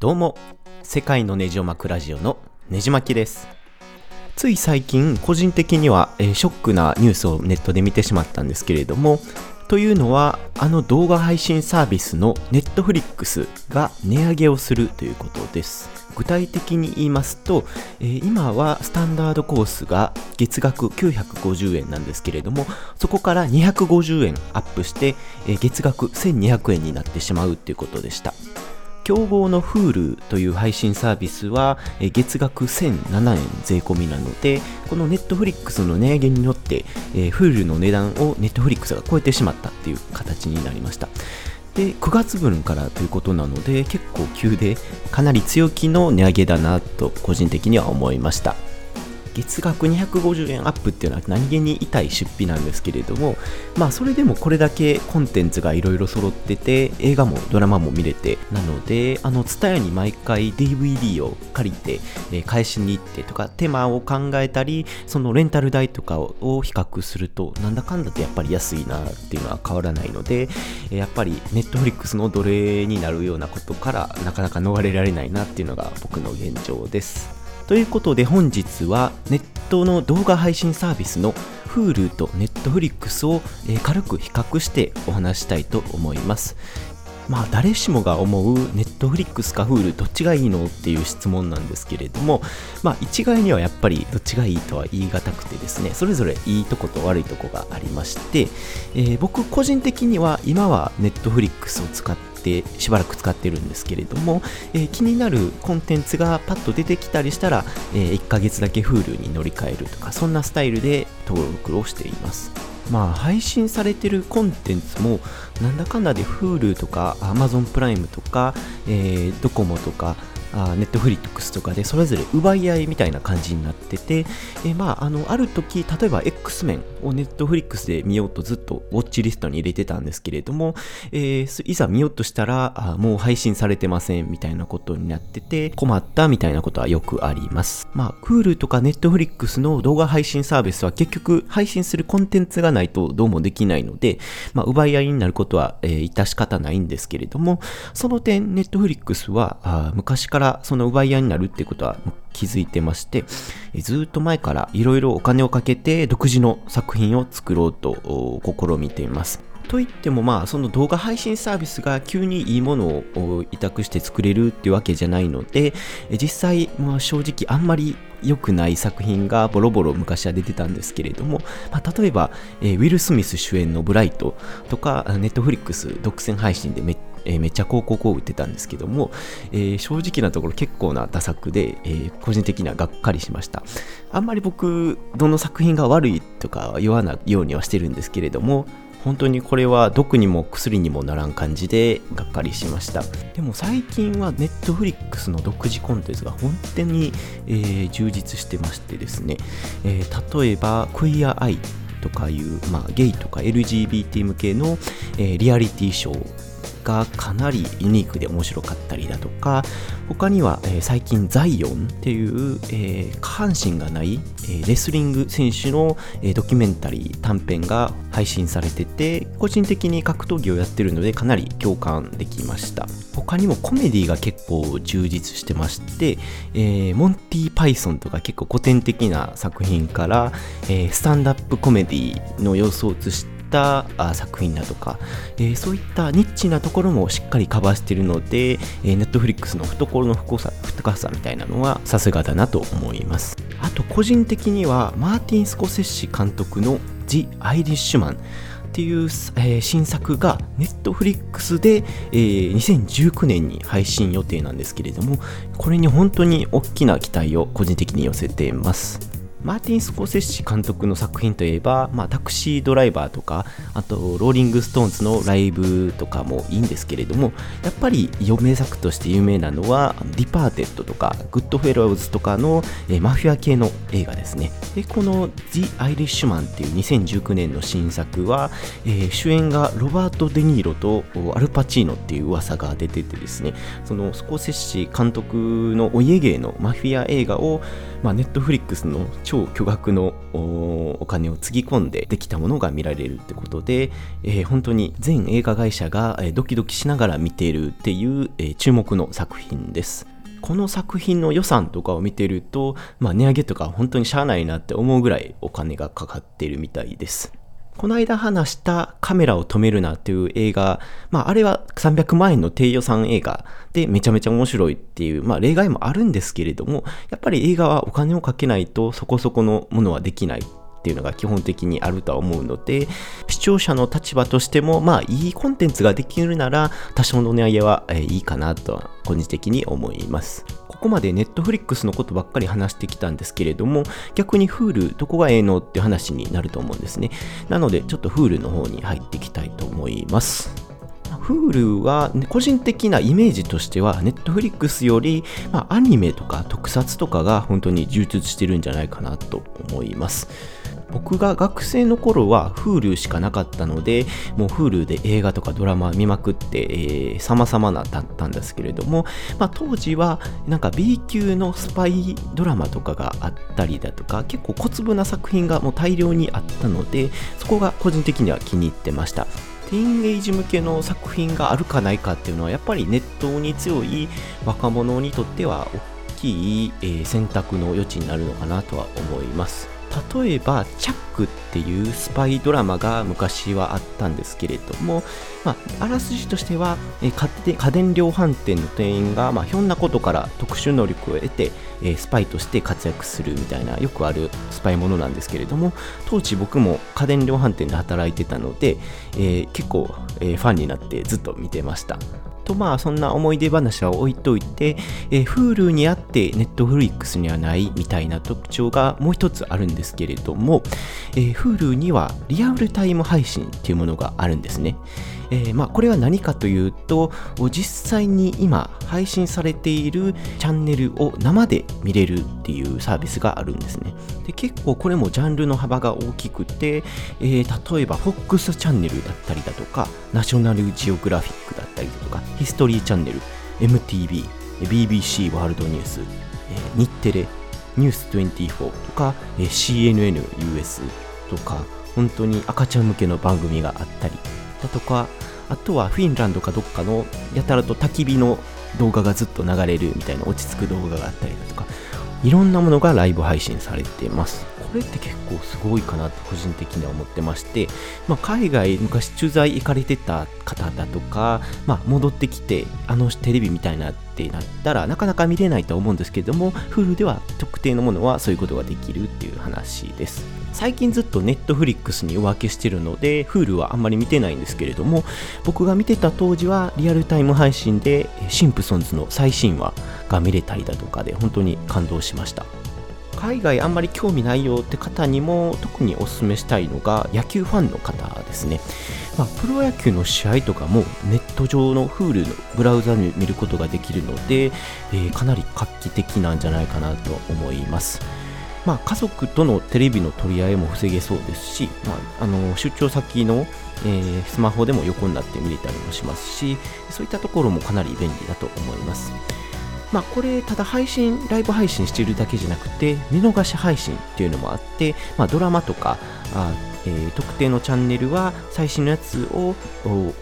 どうも、世界のネジを巻くラジオのネジ巻きです。つい最近、個人的には、えーショックなニュースをネットで見てしまったんですけれども、というのは、あの動画配信サービスの Netflix が値上げをするということです。具体的に言いますと、えー今はスタンダードコースが月額950円なんですけれども、そこから250円アップして、えー月額1200円になってしまうということでした。競合の Hulu という配信サービスは月額1007円税込みなのでこの Netflix の値上げによって、えー Hulu の値段を Netflix が超えてしまったっていう形になりました。で9月分からということなので結構急でかなり強気の値上げだなと個人的には思いました。月額250円アップっていうのは何気に痛い出費なんですけれどもまあそれでもこれだけコンテンツがいろいろ揃ってて映画もドラマも見れてなのであの TSUTAYA に毎回 DVD を借りて、え返しに行ってとか手間を考えたりそのレンタル代とかを比較するとなんだかんだとやっぱり安いなっていうのは変わらないのでえやっぱり Netflix の奴隷になるようなことからなかなか逃れられないなっていうのが僕の現状です。ということで本日はネットの動画配信サービスの Hulu と Netflix をえ軽く比較してお話したいと思います。まあ誰しもが思う Netflix か Hulu どっちがいいのっていう質問なんですけれどもまあ一概にはやっぱりどっちがいいとは言い難くてですねそれぞれいいとこと悪いとこがありまして、えー僕個人的には今は Netflix を使ってしばらく使ってるんですけれども、えー気になるコンテンツがパッと出てきたりしたら、え1ヶ月だけ Hulu に乗り換えるとかそんなスタイルで登録をしています。まあ配信されてるコンテンツもなんだかんだで Hulu とか Amazon プライムとか、えードコモとかあネットフリックスとかでそれぞれ奪い合いみたいな感じになってて、えーまあ、あのある時例えば X メンをネットフリックスで見ようとずっとウォッチリストに入れてたんですけれども、えーいざ見ようとしたらあもう配信されてませんみたいなことになってて困ったみたいなことはよくあります。まあ Hulu とか Netflix の動画配信サービスは結局配信するコンテンツがないとどうもできないので、まあ、奪い合いになることは、えー致し方ないんですけれどもその点 Netflix はあ昔からからその奪い合いになるってことは気づいてまして、ずっと前からいろいろお金をかけて独自の作品を作ろうと試みています。といってもまあその動画配信サービスが急にいいものを委託して作れるっていうわけじゃないので実際まあ正直あんまり良くない作品がボロボロ昔は出てたんですけれども、まあ、例えば、えーウィル・スミス主演の「ブライト」とかネットフリックス独占配信でめっ,、えーめっちゃ広告を打ってたんですけども、えー正直なところ結構な打作で、えー個人的にはがっかりしました。あんまり僕どの作品が悪いとか言わないようにはしてるんですけれども本当にこれは毒にも薬にもならん感じでがっかりしました。でも最近はネットフリックスの独自コンテンツが本当に、えー充実してましてですね、えー例えばクイアアイとかいう、まあ、ゲイとか LGBT 向けの、えーリアリティショーがかなりユニークで面白かったりだとか他には、えー最近ザイオンっていう、えー下半身がない、えレスリング選手の、えドキュメンタリー短編が配信されてて個人的に格闘技をやってるのでかなり共感できました。他にもコメディが結構充実してまして、えモンティ・パイソンとか結構古典的な作品から、えスタンダップコメディの様子を映してった作品だとか、えーそういったニッチなところもしっかりカバーしているので、えー、Netflix の懐の深さ深さみたいなのはさすがだなと思います。あと個人的にはマーティン・スコセッシ監督の「ジ・アイリッシュマン」っていう、えー新作が Netflix で、えー2019年に配信予定なんですけれどもこれに本当に大きな期待を個人的に寄せています。マーティン・スコセッシ監督の作品といえば、まあ、タクシードライバーとか、あと、ローリング・ストーンズのライブとかもいいんですけれども、やっぱり名作として有名なのは、ディパーテッドとか、グッドフェローズとかの、えマフィア系の映画ですね。で、この The Irishman っていう2019年の新作は、えー主演がロバート・デ・ニーロとアルパチーノっていう噂が出ててですね、そのスコセッシ監督のお家芸のマフィア映画を、まあ、ネットフリックスの超巨額のお金をつぎ込んでできたものが見られるってことで、えー、本当に全映画会社がドキドキしながら見ているっていう、えー、注目の作品です。この作品の予算とかを見てると、まあ、値上げとか本当にしゃあないなって思うぐらいお金がかかっているみたいです。この間話したカメラを止めるなっていう映画、まああれは300万円の低予算映画でめちゃめちゃ面白いっていう、まあ例外もあるんですけれども、やっぱり映画はお金をかけないとそこそこのものはできないっていうのが基本的にあるとは思うので、視聴者の立場としても、まあいいコンテンツができるなら多少の値上げは、いいかなとは個人的に思います。ここまでネットフリックスのことばっかり話してきたんですけれども、逆に Hulu どこがええのって話になると思うんですね。なので、ちょっと Hulu の方に入っていきたいと思います。Hulu は、個人的なイメージとしてはネットフリックスより、まあ、アニメとか特撮とかが本当に充実してるんじゃないかなと思います。僕が学生の頃は Hulu しかなかったので、もう Hulu で映画とかドラマ見まくって、えー、様々なだったんですけれども、まあ、当時はなんか B 級のスパイドラマとかがあったりだとか、結構小粒な作品がもう大量にあったので、そこが個人的には気に入ってました。ティーンエイジ向けの作品があるかないかっていうのはやっぱりネットに強い若者にとっては大きい、え、選択の余地になるのかなとは思います。例えば、チャックっていうスパイドラマが昔はあったんですけれども、まあ、あらすじとしては、え家電量販店の店員が、まあ、ひょんなことから特殊能力を得て、えスパイとして活躍するみたいな、よくあるスパイものなんですけれども、当時僕も家電量販店で働いてたので、えー、結構、え、ファンになってずっと見てました。とまあそんな思い出話は置いといて、えー、Hulu にあって Netflix にはないみたいな特徴がもう一つあるんですけれども、えー、Hulu にはリアルタイム配信っていうものがあるんですね。えー、まあ、これは何かというと実際に今配信されているチャンネルを生で見れるっていうサービスがあるんですね。で結構これもジャンルの幅が大きくて、えー、例えば FOX チャンネルだったりだとかナショナルジオグラフィックだったりだとかヒストリーチャンネル MTV BBC ワールドニュース、日テレニュース24とか、えー、CNNUS とか本当に赤ちゃん向けの番組があったりだとかあとはフィンランドかどっかのやたらと焚き火の動画がずっと流れるみたいな落ち着く動画があったりだとかいろんなものがライブ配信されています。これって結構すごいかなと個人的には思ってまして、まあ、海外昔駐在行かれてた方だとか、まあ、戻ってきてあのテレビみたいなってなったらなかなか見れないと思うんですけれども Hulu では特定のものはそういうことができるっていう話です。最近ずっと Netflix にお分けしてるので Hulu はあんまり見てないんですけれども僕が見てた当時はリアルタイム配信でシンプソンズの最新話が見れたりだとかで本当に感動しました。海外あんまり興味ないよって方にも特にお勧めしたいのが野球ファンの方ですね、まあ、プロ野球の試合とかもネット上の Hulu のブラウザに見ることができるので、えー、かなり画期的なんじゃないかなと思いますまあ、家族とのテレビの取り合いも防げそうですし、まあ、あの出張先の、えー、スマホでも横になって見れたりもしますしそういったところもかなり便利だと思います。まあ、これ、ただ配信、ライブ配信しているだけじゃなくて、見逃し配信っていうのもあって、まあ、ドラマとか、あえー、特定のチャンネルは最新のやつを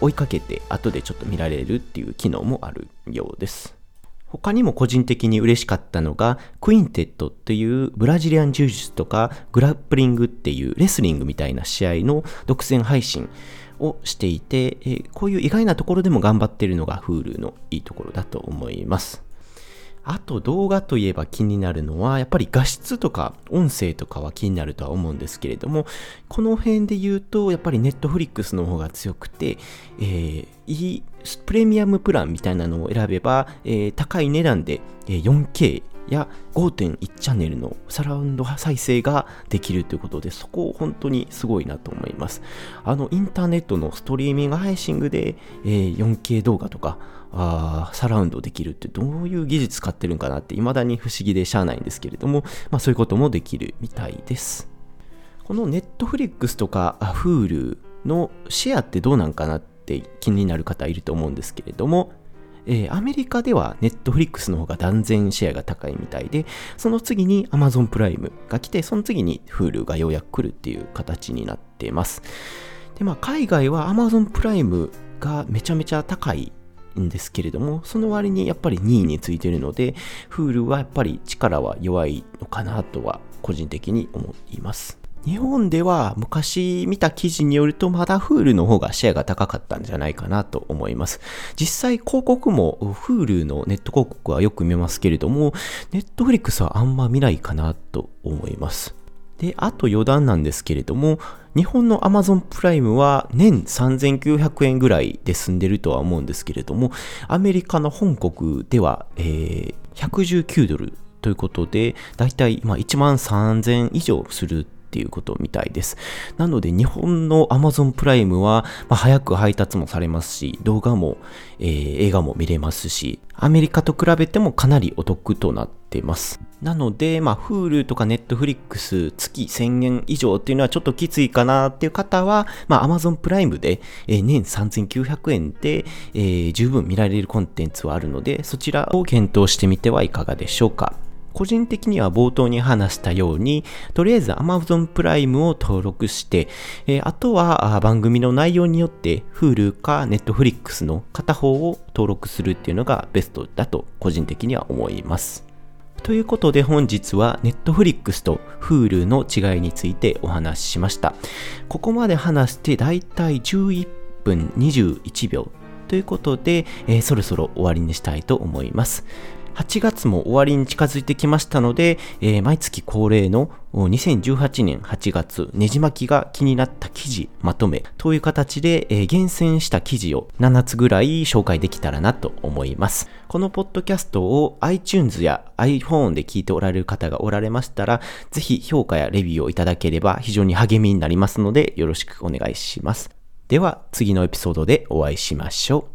追いかけて、後でちょっと見られるっていう機能もあるようです。他にも個人的に嬉しかったのが、クインテッドっていうブラジリアン柔術とかグラップリングっていうレスリングみたいな試合の独占配信をしていて、えー、こういう意外なところでも頑張ってるのが Hulu のいいところだと思います。あと動画といえば気になるのは、やっぱり画質とか音声とかは気になるとは思うんですけれども、この辺で言うと、やっぱりネットフリックスの方が強くて、えー、いいプレミアムプランみたいなのを選べば、えー、高い値段で 4K や5.1チャンネルのサラウンド再生ができるということで、そこ本当にすごいなと思います。あの、インターネットのストリーミング配信で、えー、4K 動画とか、あサラウンドできるってどういう技術使ってるんかなって未だに不思議でしゃあないんですけれども、まあそういうこともできるみたいです。このネットフリックスとか Hulu のシェアってどうなんかなって気になる方いると思うんですけれども、えー、アメリカでは Netflix の方が断然シェアが高いみたいで、その次に Amazon プライムが来て、その次に Hulu がようやく来るっていう形になってます。で、まあ、海外は Amazon プライムがめちゃめちゃ高いんですけれども、その割にやっぱり2位についてるので、Hulu はやっぱり力は弱いのかなとは個人的に思います。日本では昔見た記事によるとまだ Hulu の方がシェアが高かったんじゃないかなと思います。実際広告も Hulu のネット広告はよく見ますけれども、Netflix はあんま見ないかなと思います。で、あと余談なんですけれども、日本の Amazon プライムは年3900円ぐらいで済んでるとは思うんですけれども、アメリカの本国では、えー、119ドルということで、だいたい1万3000以上するっていうことみたいです。なので日本の Amazon プライムは、まあ、早く配達もされますし、動画も、えー、映画も見れますし、アメリカと比べてもかなりお得となってます。なので、まあ、Hulu とか Netflix 月1000円以上っていうのはちょっときついかなっていう方は、まあ、Amazon プライムで、えー、年3900円で、えー、十分見られるコンテンツはあるので、そちらを検討してみてはいかがでしょうか。個人的には冒頭に話したように、とりあえず Amazon プライムを登録して、えー、あとは番組の内容によって Hulu か Netflix の片方を登録するっていうのがベストだと個人的には思います。ということで本日は Netflix と Hulu の違いについてお話ししました。ここまで話してだいたい11分21秒ということで、えー、そろそろ終わりにしたいと思います。8月も終わりに近づいてきましたので、えー、毎月恒例の2018年8月ねじ巻きが気になった記事まとめという形で、えー、厳選した記事を7つぐらい紹介できたらなと思います。このポッドキャストを iTunes や iPhone で聞いておられる方がおられましたら、ぜひ評価やレビューをいただければ非常に励みになりますのでよろしくお願いします。では次のエピソードでお会いしましょう。